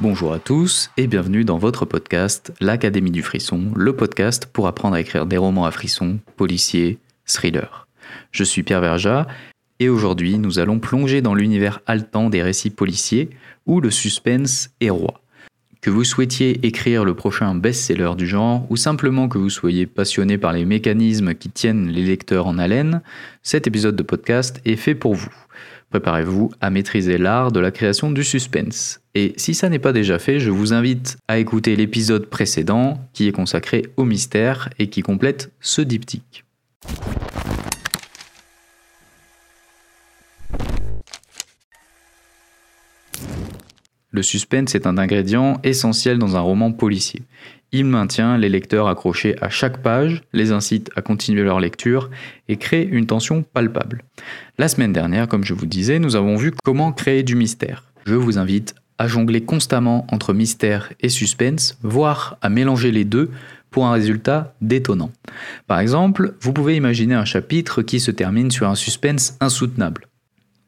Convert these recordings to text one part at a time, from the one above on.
Bonjour à tous et bienvenue dans votre podcast L'Académie du Frisson, le podcast pour apprendre à écrire des romans à frisson, policiers, thrillers. Je suis Pierre Verja et aujourd'hui nous allons plonger dans l'univers haletant des récits policiers où le suspense est roi. Que vous souhaitiez écrire le prochain best-seller du genre ou simplement que vous soyez passionné par les mécanismes qui tiennent les lecteurs en haleine, cet épisode de podcast est fait pour vous. Préparez-vous à maîtriser l'art de la création du suspense. Et si ça n'est pas déjà fait, je vous invite à écouter l'épisode précédent qui est consacré au mystère et qui complète ce diptyque. Le suspense est un ingrédient essentiel dans un roman policier. Il maintient les lecteurs accrochés à chaque page, les incite à continuer leur lecture et crée une tension palpable. La semaine dernière, comme je vous disais, nous avons vu comment créer du mystère. Je vous invite à jongler constamment entre mystère et suspense, voire à mélanger les deux pour un résultat détonnant. Par exemple, vous pouvez imaginer un chapitre qui se termine sur un suspense insoutenable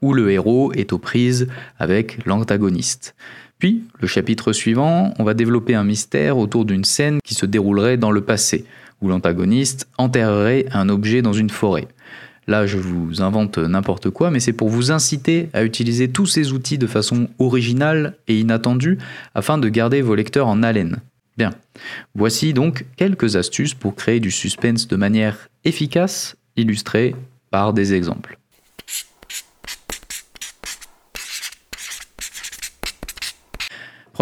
où le héros est aux prises avec l'antagoniste. Puis, le chapitre suivant, on va développer un mystère autour d'une scène qui se déroulerait dans le passé, où l'antagoniste enterrerait un objet dans une forêt. Là, je vous invente n'importe quoi, mais c'est pour vous inciter à utiliser tous ces outils de façon originale et inattendue afin de garder vos lecteurs en haleine. Bien, voici donc quelques astuces pour créer du suspense de manière efficace, illustrées par des exemples.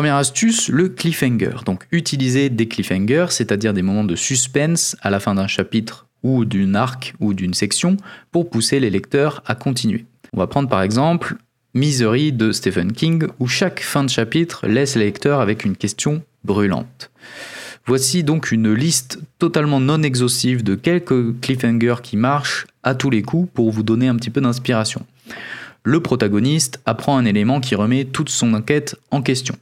Première astuce, le cliffhanger. Donc utiliser des cliffhangers, c'est-à-dire des moments de suspense à la fin d'un chapitre ou d'une arc ou d'une section pour pousser les lecteurs à continuer. On va prendre par exemple Misery de Stephen King où chaque fin de chapitre laisse les lecteurs avec une question brûlante. Voici donc une liste totalement non exhaustive de quelques cliffhangers qui marchent à tous les coups pour vous donner un petit peu d'inspiration. Le protagoniste apprend un élément qui remet toute son enquête en question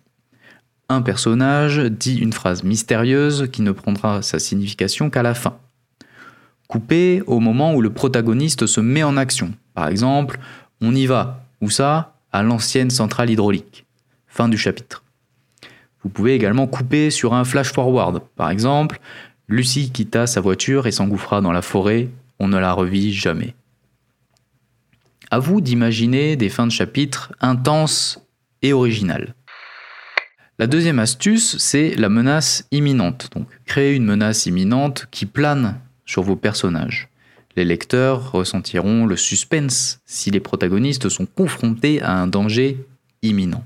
un personnage dit une phrase mystérieuse qui ne prendra sa signification qu'à la fin. Coupé au moment où le protagoniste se met en action. Par exemple, on y va, où ça À l'ancienne centrale hydraulique. Fin du chapitre. Vous pouvez également couper sur un flash forward. Par exemple, Lucie quitta sa voiture et s'engouffra dans la forêt, on ne la revit jamais. À vous d'imaginer des fins de chapitre intenses et originales. La deuxième astuce, c'est la menace imminente. Donc, créer une menace imminente qui plane sur vos personnages. Les lecteurs ressentiront le suspense si les protagonistes sont confrontés à un danger imminent.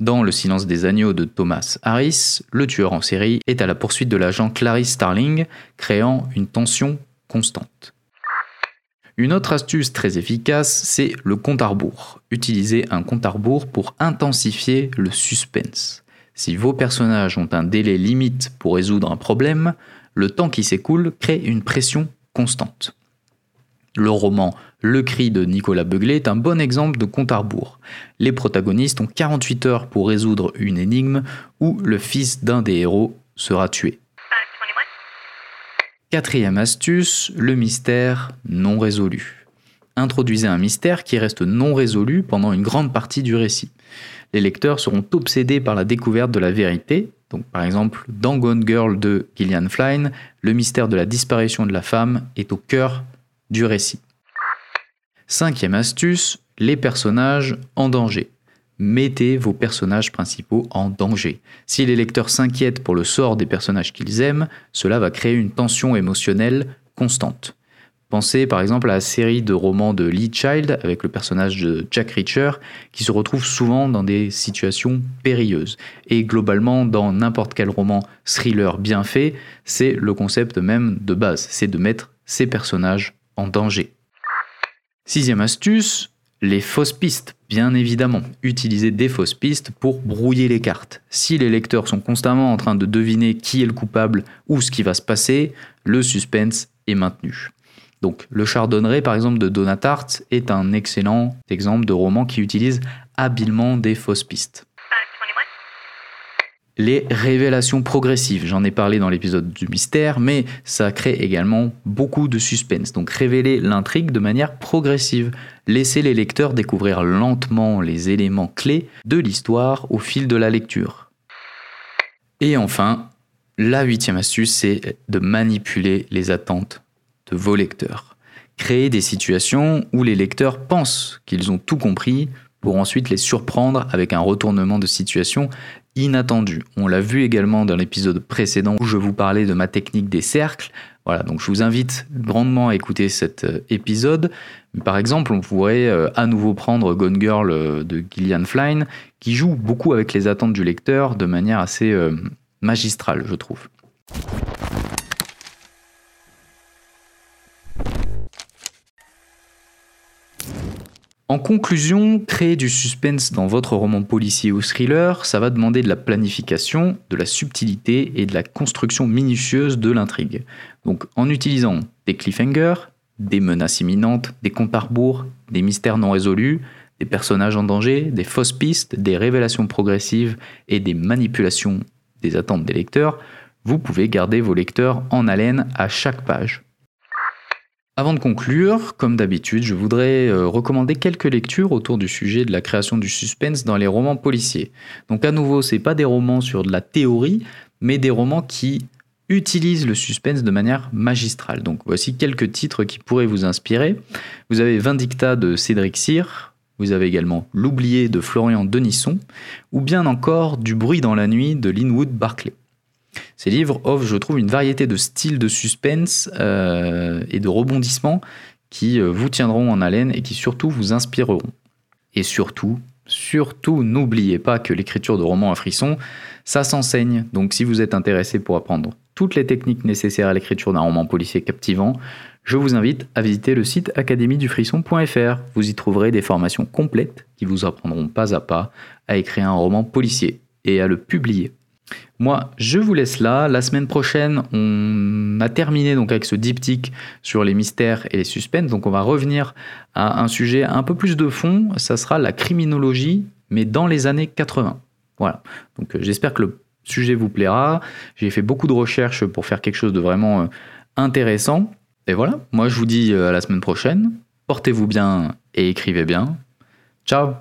Dans Le silence des agneaux de Thomas Harris, le tueur en série est à la poursuite de l'agent Clarice Starling, créant une tension constante. Une autre astuce très efficace, c'est le compte à rebours. Utilisez un compte à rebours pour intensifier le suspense. Si vos personnages ont un délai limite pour résoudre un problème, le temps qui s'écoule crée une pression constante. Le roman Le cri de Nicolas Beuglé est un bon exemple de compte à rebours. Les protagonistes ont 48 heures pour résoudre une énigme où le fils d'un des héros sera tué. Quatrième astuce, le mystère non résolu. Introduisez un mystère qui reste non résolu pendant une grande partie du récit les lecteurs seront obsédés par la découverte de la vérité. Par exemple, dans Gone Girl de Gillian Flynn, le mystère de la disparition de la femme est au cœur du récit. Cinquième astuce, les personnages en danger. Mettez vos personnages principaux en danger. Si les lecteurs s'inquiètent pour le sort des personnages qu'ils aiment, cela va créer une tension émotionnelle constante. Pensez par exemple à la série de romans de Lee Child avec le personnage de Jack Reacher qui se retrouve souvent dans des situations périlleuses. Et globalement, dans n'importe quel roman thriller bien fait, c'est le concept même de base, c'est de mettre ces personnages en danger. Sixième astuce, les fausses pistes, bien évidemment. Utilisez des fausses pistes pour brouiller les cartes. Si les lecteurs sont constamment en train de deviner qui est le coupable ou ce qui va se passer, le suspense est maintenu. Donc le Chardonneret, par exemple, de Donatart est un excellent exemple de roman qui utilise habilement des fausses pistes. les révélations progressives. J'en ai parlé dans l'épisode du mystère, mais ça crée également beaucoup de suspense. Donc révéler l'intrigue de manière progressive. Laisser les lecteurs découvrir lentement les éléments clés de l'histoire au fil de la lecture. Et enfin, la huitième astuce, c'est de manipuler les attentes de vos lecteurs. Créer des situations où les lecteurs pensent qu'ils ont tout compris pour ensuite les surprendre avec un retournement de situation inattendu. On l'a vu également dans l'épisode précédent où je vous parlais de ma technique des cercles. Voilà, donc je vous invite grandement à écouter cet euh, épisode. Par exemple, on pourrait euh, à nouveau prendre Gone Girl euh, de Gillian Flynn, qui joue beaucoup avec les attentes du lecteur de manière assez magistrale, je trouve. En conclusion, créer du suspense dans votre roman policier ou thriller, ça va demander de la planification, de la subtilité et de la construction minutieuse de l'intrigue. Donc en utilisant des cliffhangers, des menaces imminentes, des comptes à rebours, des mystères non résolus, des personnages en danger, des fausses pistes, des révélations progressives et des manipulations des attentes des lecteurs, vous pouvez garder vos lecteurs en haleine à chaque page. Avant de conclure, comme d'habitude, je voudrais euh, recommander quelques lectures autour du sujet de la création du suspense dans les romans policiers. Donc à nouveau, c'est pas des romans sur de la théorie, mais des romans qui utilisent le suspense de manière magistrale. Donc voici quelques titres qui pourraient vous inspirer. Vous avez Vindicta de Cédric Cyr, vous avez également L'oublié de Florian Denisson, ou bien encore Du bruit dans la nuit de Linwood Barclay. Ces livres offrent, je trouve, une variété de styles de suspense euh, et de rebondissements qui euh, vous tiendront en haleine et qui surtout vous inspireront. Et surtout, surtout, n'oubliez pas que l'écriture de romans à frissons, ça s'enseigne. Donc si vous êtes intéressé pour apprendre toutes les techniques nécessaires à l'écriture d'un roman policier captivant, je vous invite à visiter le site académiedufrisson.fr. Vous y trouverez des formations complètes qui vous apprendront pas à pas à écrire un roman policier et à le publier. Moi, je vous laisse là. La semaine prochaine, on a terminé donc avec ce diptyque sur les mystères et les suspens. Donc, on va revenir à un sujet un peu plus de fond. Ça sera la criminologie, mais dans les années 80. Voilà. Donc, euh, j'espère que le sujet vous plaira. J'ai fait beaucoup de recherches pour faire quelque chose de vraiment euh, intéressant. Et voilà. Moi, je vous dis euh, à la semaine prochaine. Portez-vous bien et écrivez bien. Ciao